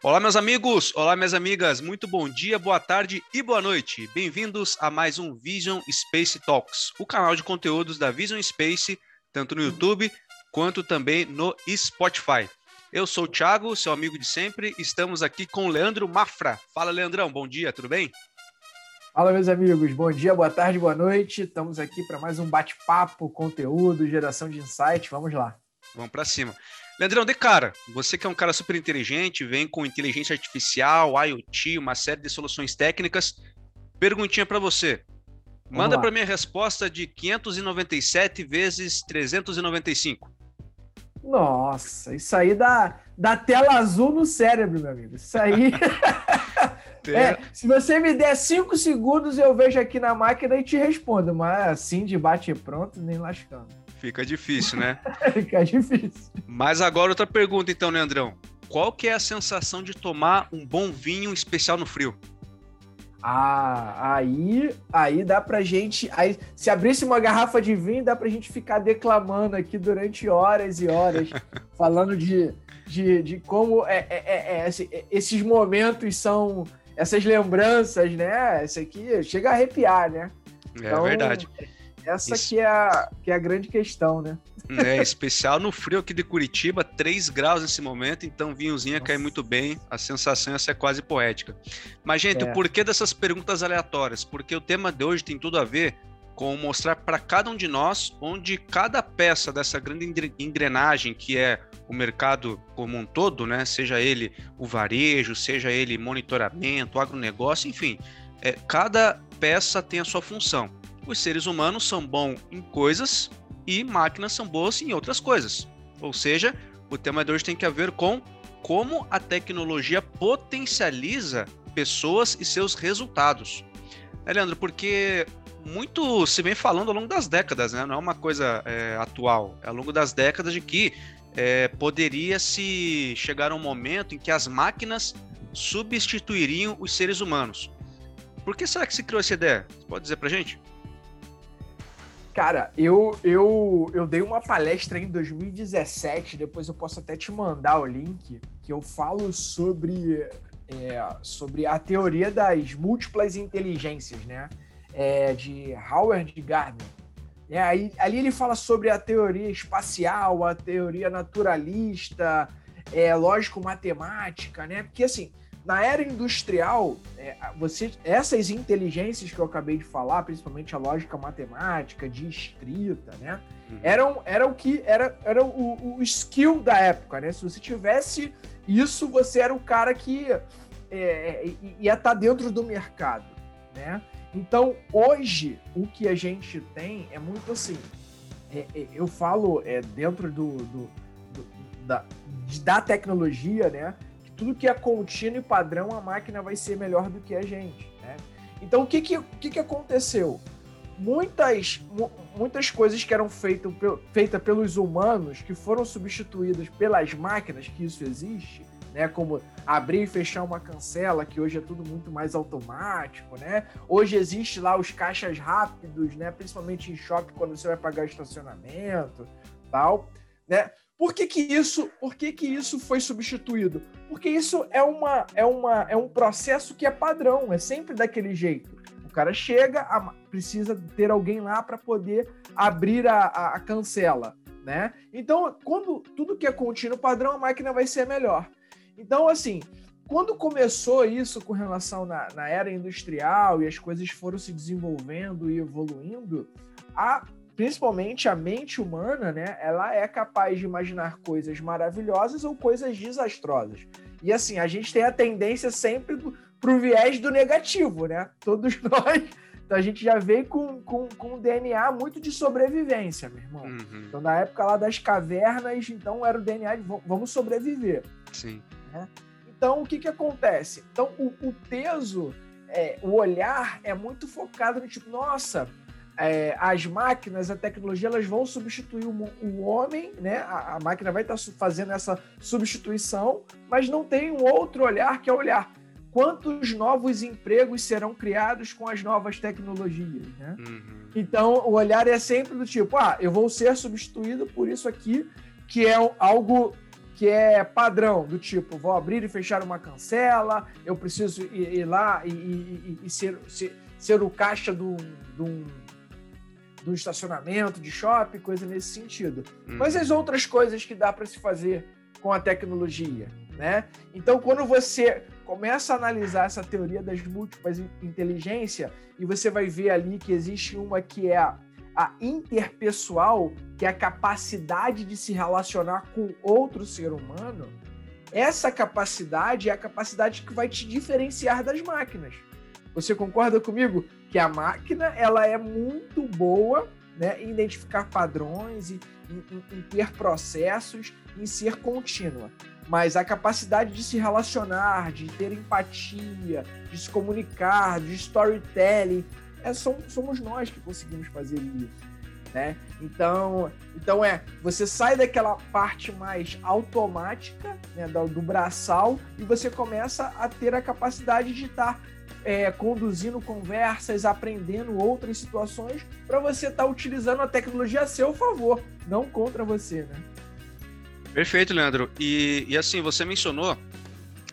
Olá, meus amigos! Olá, minhas amigas! Muito bom dia, boa tarde e boa noite! Bem-vindos a mais um Vision Space Talks, o canal de conteúdos da Vision Space, tanto no YouTube quanto também no Spotify. Eu sou o Thiago, seu amigo de sempre. Estamos aqui com o Leandro Mafra. Fala, Leandrão, bom dia, tudo bem? Fala, meus amigos. Bom dia, boa tarde, boa noite. Estamos aqui para mais um bate-papo, conteúdo, geração de insights. Vamos lá. Vamos para cima. Leandrão, de cara, você que é um cara super inteligente, vem com inteligência artificial, IoT, uma série de soluções técnicas. Perguntinha para você. Manda para mim a resposta de 597 vezes 395. Nossa, isso aí dá, dá tela azul no cérebro, meu amigo. Isso aí. é, se você me der cinco segundos, eu vejo aqui na máquina e te respondo, mas assim de bate pronto, nem lascando. Fica difícil, né? Fica difícil. Mas agora outra pergunta então, Leandrão. Qual que é a sensação de tomar um bom vinho especial no frio? Ah, aí, aí dá pra gente. Aí, se abrisse uma garrafa de vinho, dá pra gente ficar declamando aqui durante horas e horas, falando de, de, de como é, é, é, é esses momentos são. Essas lembranças, né? Esse aqui chega a arrepiar, né? É então, verdade. Essa Isso. que é, a, que é a grande questão, né? É, especial no frio aqui de Curitiba, 3 graus nesse momento, então vinhozinho cai muito bem, a sensação essa é quase poética. Mas, gente, é. o porquê dessas perguntas aleatórias? Porque o tema de hoje tem tudo a ver com mostrar para cada um de nós onde cada peça dessa grande engrenagem que é o mercado como um todo, né? Seja ele o varejo, seja ele monitoramento, agronegócio, enfim, é, cada peça tem a sua função os seres humanos são bons em coisas e máquinas são boas em outras coisas. Ou seja, o tema de hoje tem que a ver com como a tecnologia potencializa pessoas e seus resultados. É, Leandro, porque muito se vem falando ao longo das décadas, né? não é uma coisa é, atual, é ao longo das décadas de que é, poderia se chegar um momento em que as máquinas substituiriam os seres humanos. Por que será que se criou essa ideia? Você pode dizer pra gente? Cara, eu, eu, eu dei uma palestra em 2017, depois eu posso até te mandar o link, que eu falo sobre, é, sobre a teoria das múltiplas inteligências, né? É, de Howard Gardner. É, aí, ali ele fala sobre a teoria espacial, a teoria naturalista, é, lógico-matemática, né? Porque, assim, na era industrial, é, você, essas inteligências que eu acabei de falar, principalmente a lógica matemática, de escrita, né? Uhum. Eram, era o que era, era o, o, skill da época, né? Se você tivesse isso, você era o cara que é, é ia estar tá dentro do mercado, né? Então, hoje, o que a gente tem é muito assim. É, é, eu falo é, dentro do, do, do da, da tecnologia, né? Tudo que é contínuo e padrão, a máquina vai ser melhor do que a gente. Né? Então, o que, que, que, que aconteceu? Muitas, muitas coisas que eram feitas feita pelos humanos, que foram substituídas pelas máquinas, que isso existe, né? como abrir e fechar uma cancela, que hoje é tudo muito mais automático. Né? Hoje existe lá os caixas rápidos, né? principalmente em shopping, quando você vai pagar estacionamento tal. Né? Por que, que isso, por que, que isso foi substituído? Porque isso é, uma, é, uma, é um processo que é padrão, é sempre daquele jeito. O cara chega, a, precisa ter alguém lá para poder abrir a, a, a, cancela, né? Então, quando tudo que é contínuo padrão, a máquina vai ser melhor. Então, assim, quando começou isso com relação na, na era industrial e as coisas foram se desenvolvendo e evoluindo, a principalmente a mente humana, né, ela é capaz de imaginar coisas maravilhosas ou coisas desastrosas. E assim, a gente tem a tendência sempre para o viés do negativo, né? Todos nós. Então a gente já veio com, com, com um DNA muito de sobrevivência, meu irmão. Uhum. Então, na época lá das cavernas, então era o DNA de vamos sobreviver. Sim. Né? Então, o que, que acontece? Então, o, o peso, é, o olhar é muito focado no tipo, nossa, é, as máquinas, a tecnologia, elas vão substituir o, o homem, né? A, a, máquina vai estar fazendo essa substituição, mas não tem um outro olhar que é olhar quantos novos empregos serão criados com as novas tecnologias, né? Uhum. Então, o olhar é sempre do tipo, ah, eu vou ser substituído por isso aqui, que é algo que é padrão, do tipo, vou abrir e fechar uma cancela, eu preciso ir, ir lá e, e, e ser, ser, ser, o caixa de um, estacionamento, de shopping, coisa nesse sentido. Hum. Mas as outras coisas que dá para se fazer com a tecnologia, né? Então, quando você começa a analisar essa teoria das múltiplas inteligência e você vai ver ali que existe uma que é a a interpessoal, que é a capacidade de se relacionar com outro ser humano, essa capacidade é a capacidade que vai te diferenciar das máquinas. Você concorda comigo que a máquina ela é muito boa né, em identificar padrões, em, em, em ter processos, em ser contínua. Mas a capacidade de se relacionar, de ter empatia, de se comunicar, de storytelling, é, somos nós que conseguimos fazer isso. Né? Então, então é, você sai daquela parte mais automática né, do, do braçal e você começa a ter a capacidade de estar é, conduzindo conversas, aprendendo outras situações para você estar tá utilizando a tecnologia a seu favor, não contra você, né? Perfeito, Leandro. E, e assim, você mencionou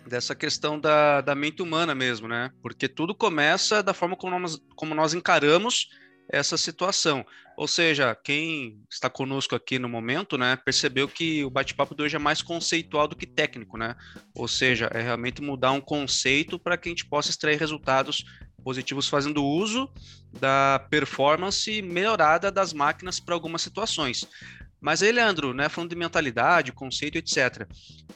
dessa questão da, da mente humana mesmo, né? Porque tudo começa da forma como nós, como nós encaramos essa situação. Ou seja, quem está conosco aqui no momento, né, percebeu que o bate-papo de hoje é mais conceitual do que técnico, né? Ou seja, é realmente mudar um conceito para que a gente possa extrair resultados positivos fazendo uso da performance melhorada das máquinas para algumas situações. Mas aí, Leandro, né, falando de mentalidade, conceito, etc.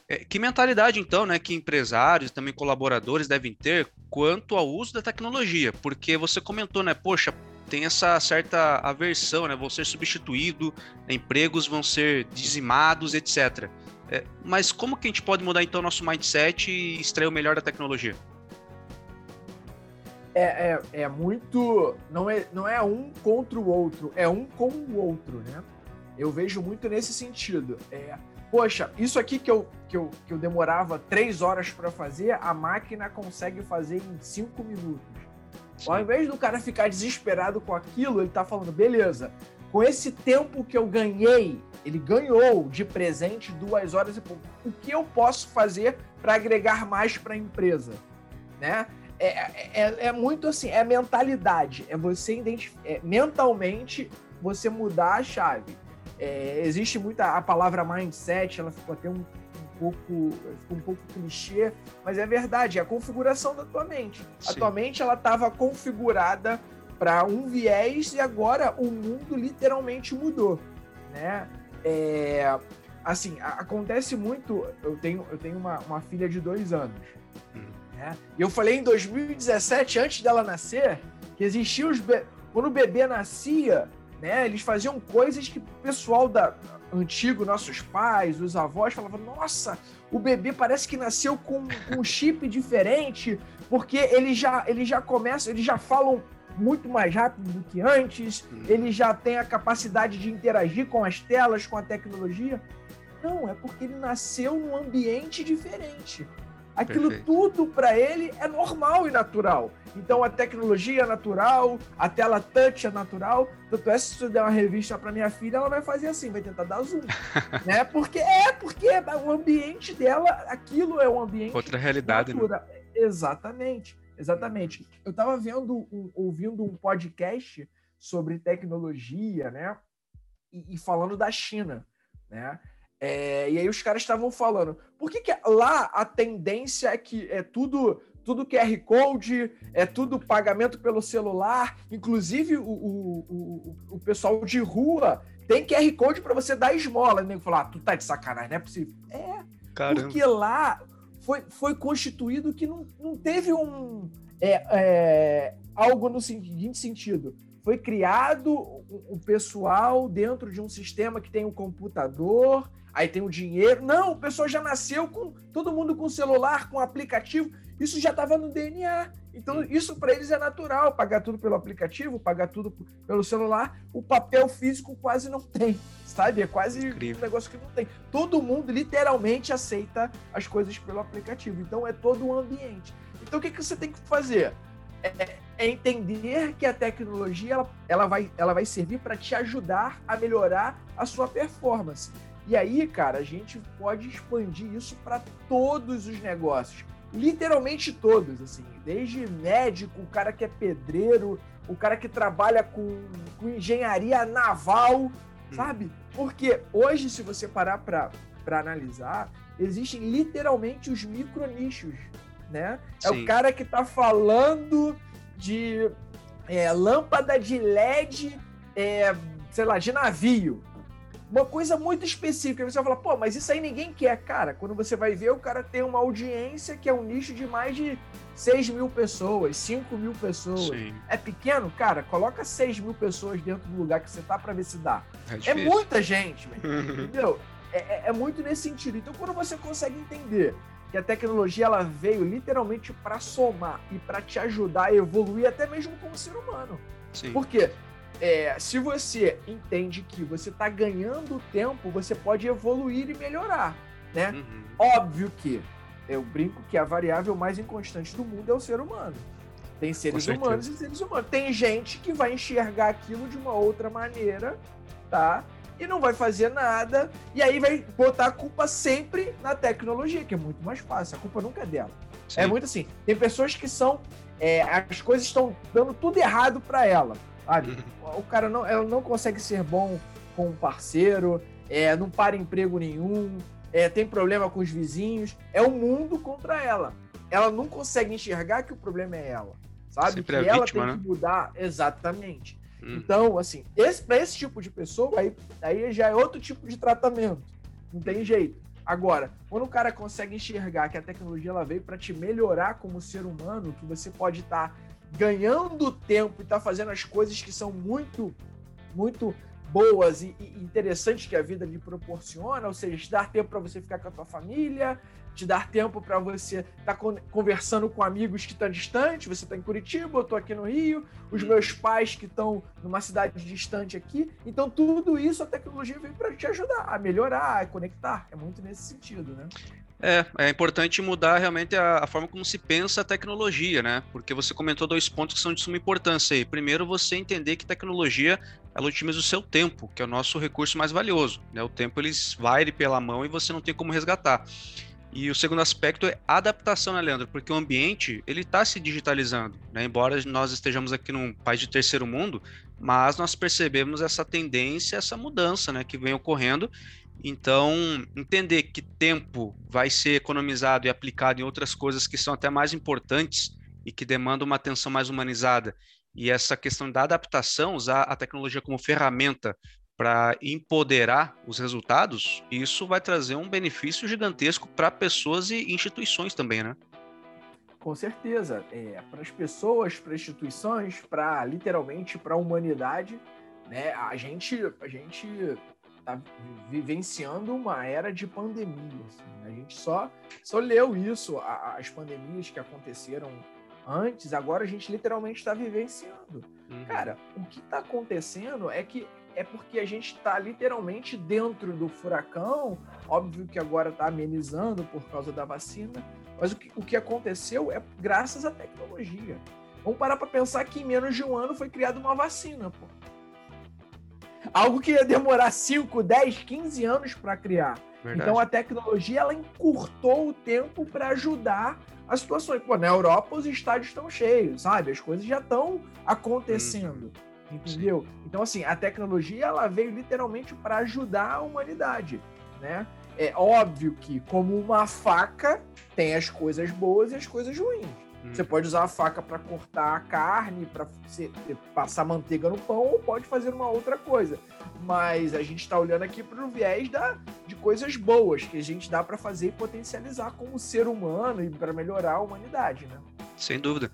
É, que mentalidade, então, né, que empresários, também colaboradores devem ter quanto ao uso da tecnologia? Porque você comentou, né, poxa, tem essa certa aversão, né, vão ser substituídos, empregos vão ser dizimados, etc. É, mas como que a gente pode mudar, então, nosso mindset e extrair o melhor da tecnologia? É, é, é muito. Não é, não é um contra o outro, é um com o outro, né? Eu vejo muito nesse sentido. É, poxa, isso aqui que eu, que eu, que eu demorava três horas para fazer, a máquina consegue fazer em cinco minutos. Ao invés do cara ficar desesperado com aquilo, ele tá falando, beleza, com esse tempo que eu ganhei, ele ganhou de presente duas horas e pouco. O que eu posso fazer para agregar mais para a empresa? Né? É, é, é, é, muito assim, é mentalidade. É você identificar, é, mentalmente você mudar a chave. É, existe muita a palavra mindset, ela ficou até um pouco ficou um pouco clichê, mas é verdade, é a configuração da tua mente. Sim. A tua mente ela estava configurada para um viés e agora o mundo literalmente mudou, né? É, assim, acontece muito. Eu tenho, eu tenho uma, uma filha de dois anos. Hum. Né? E eu falei em 2017, antes dela nascer, que existia os. Be... Quando o bebê nascia, né? Eles faziam coisas que o pessoal da antigo, nossos pais, os avós, falavam: nossa, o bebê parece que nasceu com um chip diferente, porque eles já, eles já começam, eles já falam muito mais rápido do que antes, hum. ele já tem a capacidade de interagir com as telas, com a tecnologia. Não, é porque ele nasceu num ambiente diferente. Aquilo Perfeito. tudo para ele é normal e natural. Então a tecnologia é natural, a tela touch é natural. Tanto é se você der uma revista para minha filha, ela vai fazer assim, vai tentar dar zoom, né? Porque é porque o ambiente dela, aquilo é um ambiente outra realidade, né? Exatamente, exatamente. Eu estava vendo, um, ouvindo um podcast sobre tecnologia, né? E, e falando da China, né? É, e aí os caras estavam falando, por que, que lá a tendência é que é tudo tudo QR Code, é tudo pagamento pelo celular, inclusive o, o, o, o pessoal de rua tem QR Code para você dar esmola. E nem falar, ah, tu tá de sacanagem, não é possível. É, Caramba. porque lá foi, foi constituído que não, não teve um é, é, algo no seguinte sentido. Foi criado o pessoal dentro de um sistema que tem um computador, aí tem o dinheiro. Não, o pessoal já nasceu com todo mundo com celular, com aplicativo. Isso já estava no DNA. Então, isso para eles é natural, pagar tudo pelo aplicativo, pagar tudo pelo celular. O papel físico quase não tem, sabe? É quase Incrível. um negócio que não tem. Todo mundo literalmente aceita as coisas pelo aplicativo. Então, é todo um ambiente. Então, o que, que você tem que fazer? É, é entender que a tecnologia ela, ela, vai, ela vai servir para te ajudar a melhorar a sua performance. E aí, cara, a gente pode expandir isso para todos os negócios. Literalmente todos, assim. Desde médico, o cara que é pedreiro, o cara que trabalha com, com engenharia naval, hum. sabe? Porque hoje, se você parar para analisar, existem literalmente os micronichos, né? É o cara que está falando de é, lâmpada de LED, é, sei lá, de navio. Uma coisa muito específica. Você vai falar, pô, mas isso aí ninguém quer. Cara, quando você vai ver, o cara tem uma audiência que é um nicho de mais de 6 mil pessoas, 5 mil pessoas. Sim. É pequeno? Cara, coloca 6 mil pessoas dentro do lugar que você tá para ver se dá. É, é muita gente, entendeu? É, é, é, muito nesse sentido. Então, quando você consegue entender que a tecnologia ela veio literalmente para somar e para te ajudar a evoluir até mesmo como ser humano. Sim. Por quê? É, se você entende que você está ganhando tempo, você pode evoluir e melhorar, né? Uhum. Óbvio que eu brinco que a variável mais inconstante do mundo é o ser humano. Tem seres humanos e seres humanos. Tem gente que vai enxergar aquilo de uma outra maneira, tá? E não vai fazer nada. E aí vai botar a culpa sempre na tecnologia, que é muito mais fácil. A culpa nunca é dela. É Sim. É muito assim. Tem pessoas que são. É, as coisas estão dando tudo errado para ela. Sabe? Uhum. O cara não, ela não consegue ser bom com um parceiro, é, não para emprego nenhum, é, tem problema com os vizinhos. É o mundo contra ela. Ela não consegue enxergar que o problema é ela. Sabe? Sempre que ela vítima, tem né? que mudar. Exatamente. Hum. Então, assim, esse, para esse tipo de pessoa, aí, aí já é outro tipo de tratamento. Não tem jeito. Agora, quando o cara consegue enxergar que a tecnologia ela veio para te melhorar como ser humano, que você pode estar tá ganhando tempo e tá fazendo as coisas que são muito, muito boas e, e interessantes que a vida lhe proporciona, ou seja, te dar tempo para você ficar com a tua família, te dar tempo para você estar tá conversando com amigos que estão distantes. Você está em Curitiba, eu estou aqui no Rio, os meus pais que estão numa cidade distante aqui. Então, tudo isso a tecnologia veio para te ajudar a melhorar, a conectar. É muito nesse sentido, né? É, é importante mudar realmente a, a, forma como se pensa a tecnologia, né? Porque você comentou dois pontos que são de suma importância aí. Primeiro, você entender que tecnologia ela otimiza o seu tempo, que é o nosso recurso mais valioso. Né? O tempo ele vai pela mão e você não tem como resgatar. E o segundo aspecto é adaptação, né, Leandro? Porque o ambiente ele está se digitalizando, né? Embora nós estejamos aqui num país de terceiro mundo, mas nós percebemos essa tendência, essa mudança, né, que vem ocorrendo então, entender que tempo vai ser economizado e aplicado em outras coisas que são até mais importantes e que demandam uma atenção mais humanizada, e essa questão da adaptação, usar a tecnologia como ferramenta para empoderar os resultados, isso vai trazer um benefício gigantesco para pessoas e instituições também, né? Com certeza, é, para as pessoas, para instituições, para literalmente para a humanidade, né? A gente, a gente está vivenciando uma era de pandemia. Assim. A gente só, só leu isso, as pandemias que aconteceram antes, agora a gente literalmente está vivenciando. Uhum. Cara, o que está acontecendo é que é porque a gente está literalmente dentro do furacão. Óbvio que agora está amenizando por causa da vacina, mas o que, o que aconteceu é graças à tecnologia. Vamos parar para pensar que em menos de um ano foi criada uma vacina, pô. Algo que ia demorar 5, 10, 15 anos para criar. Verdade. Então a tecnologia ela encurtou o tempo para ajudar as situações. Pô, na Europa os estádios estão cheios, sabe? As coisas já estão acontecendo. Hum. Entendeu? Sim. Então, assim, a tecnologia ela veio literalmente para ajudar a humanidade, né? É óbvio que, como uma faca, tem as coisas boas e as coisas ruins. Você pode usar a faca para cortar a carne, para passar manteiga no pão, ou pode fazer uma outra coisa. Mas a gente está olhando aqui para o viés da, de coisas boas que a gente dá para fazer e potencializar como ser humano e para melhorar a humanidade, né? Sem dúvida.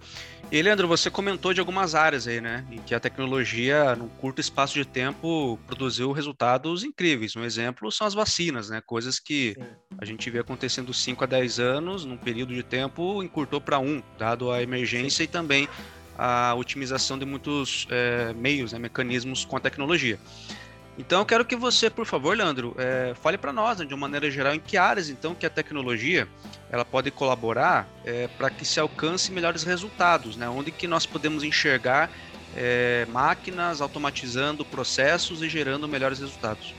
E Leandro, você comentou de algumas áreas aí, né, em que a tecnologia, num curto espaço de tempo, produziu resultados incríveis. Um exemplo são as vacinas, né, coisas que Sim. a gente vê acontecendo 5 a 10 anos, num período de tempo, encurtou para um, dado a emergência Sim. e também a otimização de muitos é, meios, né, mecanismos com a tecnologia. Então, eu quero que você, por favor, Leandro, é, fale para nós, né, de uma maneira geral, em que áreas, então, que a tecnologia ela pode colaborar é, para que se alcance melhores resultados, né? Onde que nós podemos enxergar é, máquinas automatizando processos e gerando melhores resultados.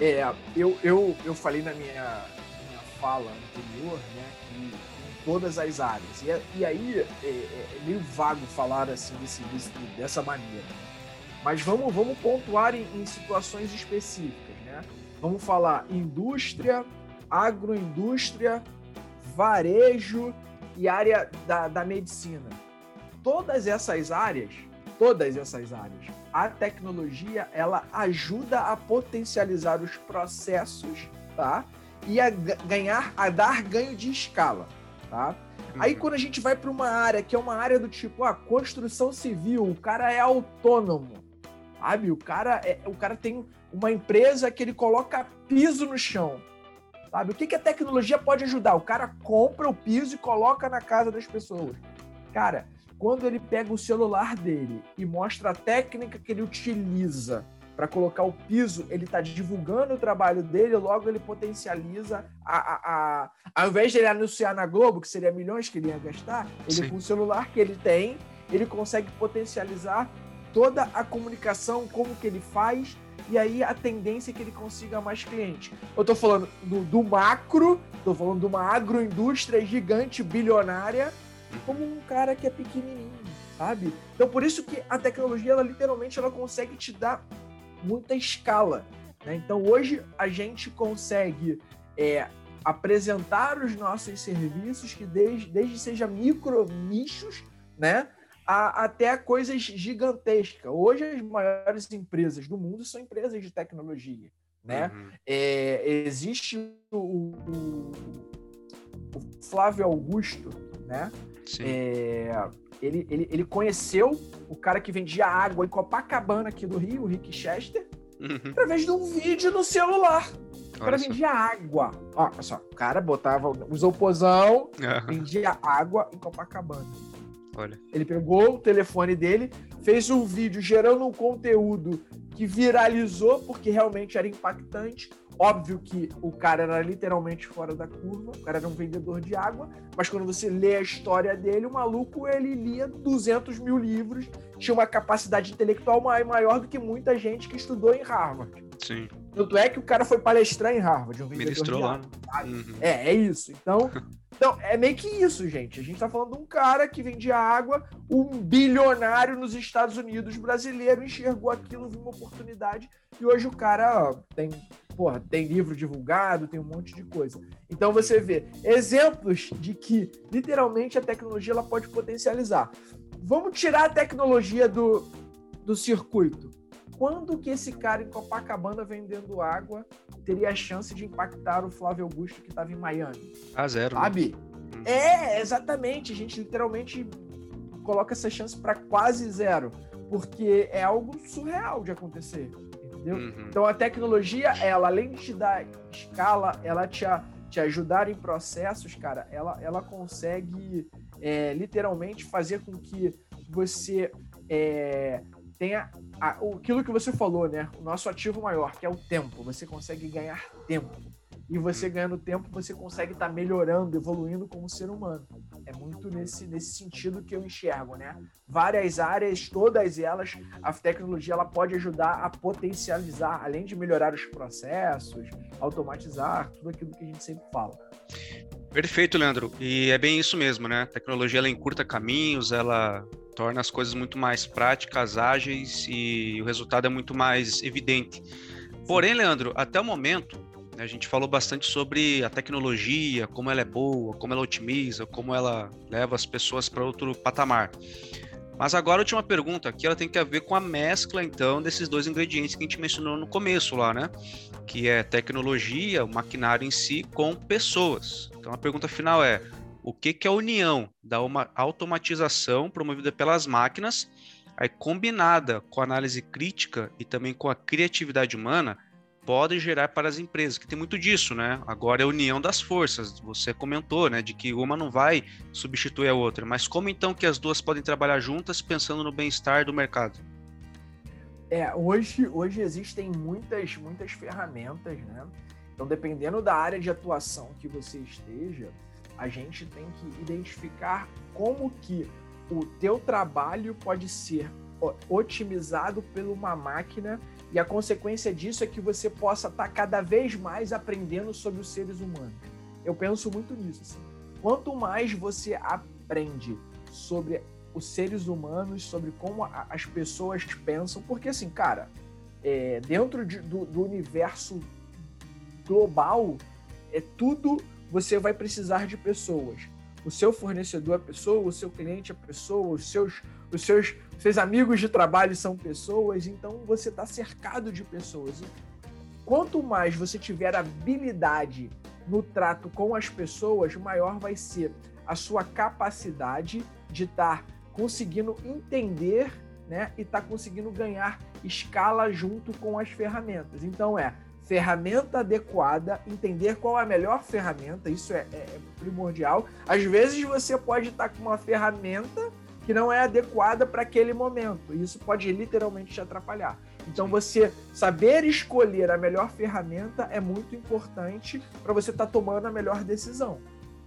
É, eu, eu, eu falei na minha, minha fala anterior, né, que em todas as áreas. E, e aí é, é, é meio vago falar assim desse, desse, dessa maneira. Mas vamos, vamos pontuar em, em situações específicas, né? Vamos falar indústria, agroindústria, varejo e área da, da medicina. Todas essas áreas, todas essas áreas, a tecnologia ela ajuda a potencializar os processos, tá? E a ganhar, a dar ganho de escala, tá? Uhum. Aí quando a gente vai para uma área que é uma área do tipo, a ah, construção civil, o cara é autônomo, sabe? O cara é, o cara tem uma empresa que ele coloca piso no chão. Sabe? O que, que a tecnologia pode ajudar? O cara compra o piso e coloca na casa das pessoas. Cara, quando ele pega o celular dele e mostra a técnica que ele utiliza para colocar o piso, ele está divulgando o trabalho dele, logo ele potencializa a, a, a, Ao invés de ele anunciar na Globo, que seria milhões que ele ia gastar, ele Sim. com o celular que ele tem, ele consegue potencializar toda a comunicação, como que ele faz, e aí a tendência é que ele consiga mais clientes. Eu estou falando do, do macro, estou falando de uma agroindústria gigante, bilionária, como um cara que é pequenininho, sabe? Então por isso que a tecnologia, ela literalmente, ela consegue te dar muita escala. Né? Então hoje a gente consegue é, apresentar os nossos serviços que desde, desde seja micro nichos, né? A, até coisas gigantescas. Hoje, as maiores empresas do mundo são empresas de tecnologia. Né? Uhum. É, existe o, o, o, Flávio Augusto, né? É, ele, ele, ele conheceu o cara que vendia água em Copacabana aqui do Rio, o Rick Chester, uhum. através de um vídeo no celular. O cara vendia água. Ó, olha só, o cara botava, usou pozão, uhum. vendia água em Copacabana. Olha. Ele pegou o telefone dele, fez um vídeo gerando um conteúdo que viralizou porque realmente era impactante. Óbvio que o cara era literalmente fora da curva, o cara era um vendedor de água, mas quando você lê a história dele, o maluco ele lia 200 mil livros, tinha uma capacidade intelectual maior do que muita gente que estudou em Harvard. Sim. Tanto é que o cara foi palestrar em Harvard, um Ministrou. Lá. Uhum. É, é isso. Então, Então, é meio que isso, gente. A gente tá falando de um cara que vendia água, um bilionário nos Estados Unidos brasileiro enxergou aquilo, viu uma oportunidade, e hoje o cara ó, tem, porra, tem livro divulgado, tem um monte de coisa. Então você vê exemplos de que literalmente a tecnologia ela pode potencializar. Vamos tirar a tecnologia do, do circuito quando que esse cara em Copacabana vendendo água teria a chance de impactar o Flávio Augusto que estava em Miami? A zero. Né? Sabe? Né? É, exatamente. A gente literalmente coloca essa chance para quase zero, porque é algo surreal de acontecer, entendeu? Uhum. Então a tecnologia, ela além de te dar escala, ela te, te ajudar em processos, cara, ela, ela consegue é, literalmente fazer com que você é, tenha a, aquilo que você falou, né? O nosso ativo maior, que é o tempo. Você consegue ganhar tempo. E você hum. ganhando tempo, você consegue estar tá melhorando, evoluindo como ser humano. É muito nesse, nesse sentido que eu enxergo, né? Várias áreas, todas elas, a tecnologia ela pode ajudar a potencializar, além de melhorar os processos, automatizar, tudo aquilo que a gente sempre fala. Perfeito, Leandro. E é bem isso mesmo, né? A tecnologia ela encurta caminhos, ela torna as coisas muito mais práticas, ágeis e o resultado é muito mais evidente. Porém, Leandro, até o momento, a gente falou bastante sobre a tecnologia, como ela é boa, como ela otimiza, como ela leva as pessoas para outro patamar. Mas agora a última pergunta aqui, ela tem que ver com a mescla, então, desses dois ingredientes que a gente mencionou no começo lá, né? Que é tecnologia, o maquinário em si, com pessoas. Então a pergunta final é: o que, que é a união da uma automatização promovida pelas máquinas, aí combinada com a análise crítica e também com a criatividade humana, pode gerar para as empresas, que tem muito disso, né? Agora é a união das forças. Você comentou, né, de que uma não vai substituir a outra, mas como então que as duas podem trabalhar juntas pensando no bem-estar do mercado? É, hoje, hoje existem muitas, muitas ferramentas, né? Então, dependendo da área de atuação que você esteja, a gente tem que identificar como que o teu trabalho pode ser otimizado por uma máquina E a consequência disso é que você possa estar tá cada vez mais aprendendo sobre os seres humanos. Eu penso muito nisso. Assim. Quanto mais você aprende sobre os seres humanos, sobre como as pessoas pensam, porque assim, cara, é, dentro de, do, do universo global, é tudo você vai precisar de pessoas. O seu fornecedor é pessoa, o seu cliente é pessoa, os seus, os seus, seus amigos de trabalho são pessoas, então você está cercado de pessoas. Quanto mais você tiver habilidade no trato com as pessoas, maior vai ser a sua capacidade de estar tá conseguindo entender né, e estar tá conseguindo ganhar escala junto com as ferramentas. Então é ferramenta adequada, entender qual é a melhor ferramenta, isso é, é, é primordial. Às vezes você pode estar com uma ferramenta que não é adequada para aquele momento, e isso pode literalmente te atrapalhar. Então você saber escolher a melhor ferramenta é muito importante para você estar tá tomando a melhor decisão.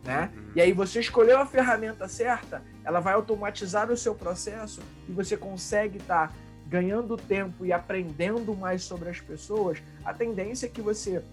Né? Uhum. E aí você escolheu a ferramenta certa, ela vai automatizar o seu processo e você consegue estar tá ganhando tempo e aprendendo mais sobre as pessoas, a tendência é que você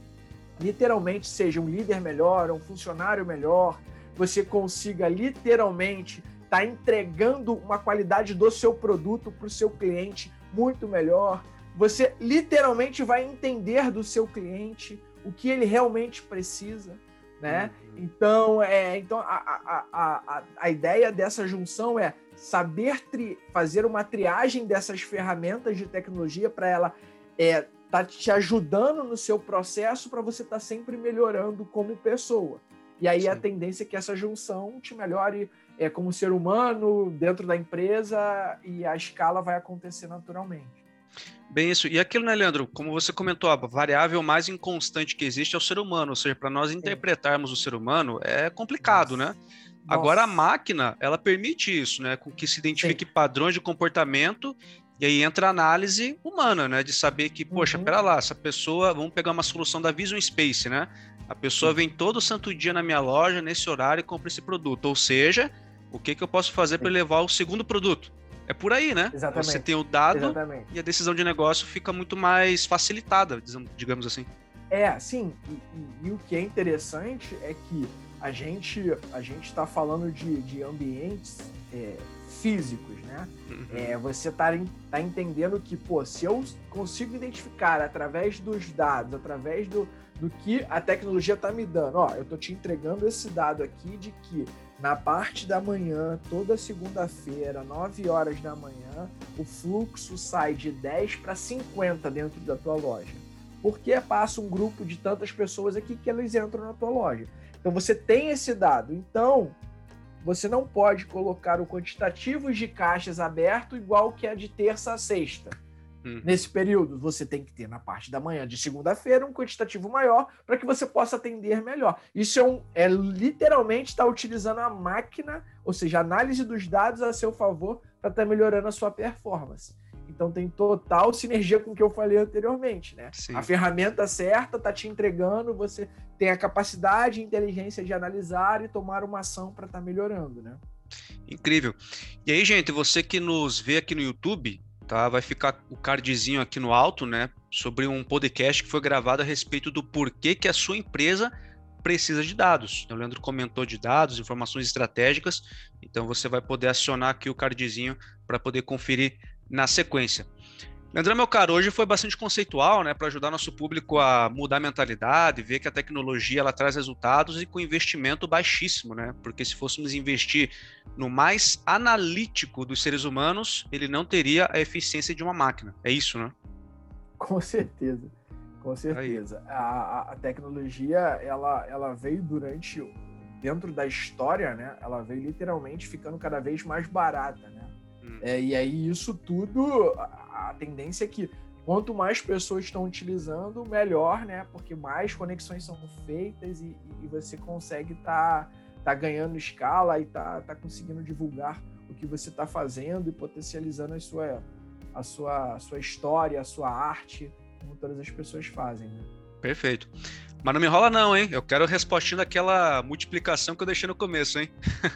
literalmente seja um líder melhor, um funcionário melhor, você consiga literalmente estar tá entregando uma qualidade do seu produto para o seu cliente muito melhor. Você literalmente vai entender do seu cliente o que ele realmente precisa, né? Uhum. Então, é, então a, a, a, a ideia dessa junção é saber tri, fazer uma triagem dessas ferramentas de tecnologia para ela é, tá te ajudando no seu processo para você estar tá sempre melhorando como pessoa. E aí Sim. a tendência é que essa junção te melhore é, como ser humano dentro da empresa e a escala vai acontecer naturalmente. Bem isso. E aquilo, né, Leandro? Como você comentou, a variável mais inconstante que existe é o ser humano. Ou seja, para nós interpretarmos o ser humano é complicado, Nossa. né? Agora a máquina, ela permite isso, né? Com que se identifique Sim. padrões de comportamento e aí entra a análise humana, né? De saber que, poxa, uhum. pera lá, essa pessoa, vamos pegar uma solução da Vision Space, né? A pessoa vem todo santo dia na minha loja, nesse horário, e compra esse produto. Ou seja, o que, que eu posso fazer para levar o segundo produto? É por aí, né? Exatamente. Você tem o dado Exatamente. e a decisão de negócio fica muito mais facilitada, digamos assim. É, sim. E, e, e o que é interessante é que a gente a gente está falando de, de ambientes é, físicos, né? Uhum. É, você está tá entendendo que, pô, se eu consigo identificar através dos dados, através do, do que a tecnologia está me dando, ó, eu estou te entregando esse dado aqui de que na parte da manhã, toda segunda-feira, 9 horas da manhã, o fluxo sai de 10 para 50 dentro da tua loja. Porque passa um grupo de tantas pessoas aqui que elas entram na tua loja. Então você tem esse dado. Então você não pode colocar o quantitativo de caixas aberto igual que é de terça a sexta. Hum. Nesse período, você tem que ter na parte da manhã de segunda-feira um quantitativo maior para que você possa atender melhor. Isso é, um, é literalmente estar tá utilizando a máquina, ou seja, a análise dos dados a seu favor para estar tá melhorando a sua performance. Então tem total sinergia com o que eu falei anteriormente, né? Sim. A ferramenta certa está te entregando, você tem a capacidade e inteligência de analisar e tomar uma ação para estar tá melhorando, né? Incrível. E aí, gente, você que nos vê aqui no YouTube, tá? Vai ficar o cardzinho aqui no alto, né? Sobre um podcast que foi gravado a respeito do porquê que a sua empresa precisa de dados. Então, o Leandro comentou de dados, informações estratégicas. Então, você vai poder acionar aqui o cardzinho para poder conferir na sequência. Leandrão, meu caro, hoje foi bastante conceitual, né, para ajudar nosso público a mudar a mentalidade, ver que a tecnologia ela traz resultados e com investimento baixíssimo, né? Porque se fôssemos investir no mais analítico dos seres humanos, ele não teria a eficiência de uma máquina. É isso, né? Com certeza, com certeza. A, a, tecnologia, ela, ela veio durante, dentro da história, né? Ela veio literalmente ficando cada vez mais barata, né? Hum. É, e aí isso tudo, a, tendência é que quanto mais pessoas estão utilizando, melhor, né? Porque mais conexões são feitas e, e você consegue estar tá, tá ganhando escala e tá, tá conseguindo divulgar o que você está fazendo e potencializando a sua, a, sua, a sua história, a sua arte, como todas as pessoas fazem. Né? Perfeito. Mas não me enrola não, hein? Eu quero a respostinha daquela multiplicação que eu deixei no começo, hein?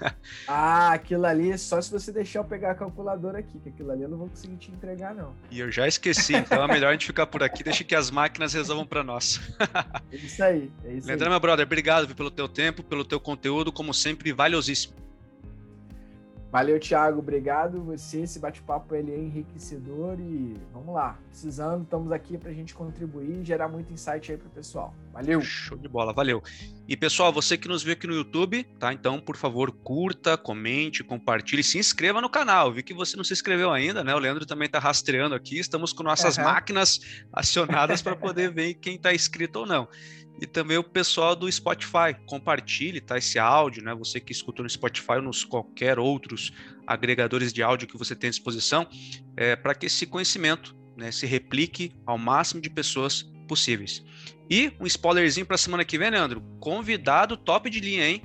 ah, aquilo ali, só se você deixar eu pegar a calculadora aqui, que aquilo ali eu não vou conseguir te entregar, não. E eu já esqueci, então é melhor a gente ficar por aqui, deixa que as máquinas resolvam para nós. é isso aí, é isso Leandro, aí. meu brother, obrigado pelo teu tempo, pelo teu conteúdo, como sempre, valiosíssimo. Valeu, Thiago. Obrigado. Você, esse bate-papo ele é enriquecedor e vamos lá. Precisando, estamos aqui para a gente contribuir e gerar muito insight aí para o pessoal. Valeu. Show de bola, valeu. E pessoal, você que nos vê aqui no YouTube, tá? Então, por favor, curta, comente, compartilhe, se inscreva no canal. Vi que você não se inscreveu ainda, né? O Leandro também está rastreando aqui. Estamos com nossas uhum. máquinas acionadas para poder ver quem está inscrito ou não e também o pessoal do Spotify. Compartilhe tá, esse áudio, né? Você que escuta no Spotify ou nos qualquer outros agregadores de áudio que você tem à disposição, é, para que esse conhecimento né, se replique ao máximo de pessoas possíveis. E um spoilerzinho para a semana que vem, Leandro. Convidado top de linha, hein?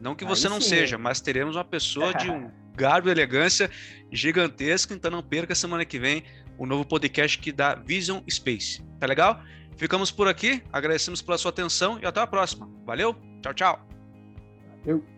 Não que você Aí não sim. seja, mas teremos uma pessoa de um garbo e elegância gigantesco, então não perca semana que vem o novo podcast que dá Vision Space. Tá legal? Ficamos por aqui, agradecemos pela sua atenção e até a próxima. Valeu, tchau, tchau. Valeu.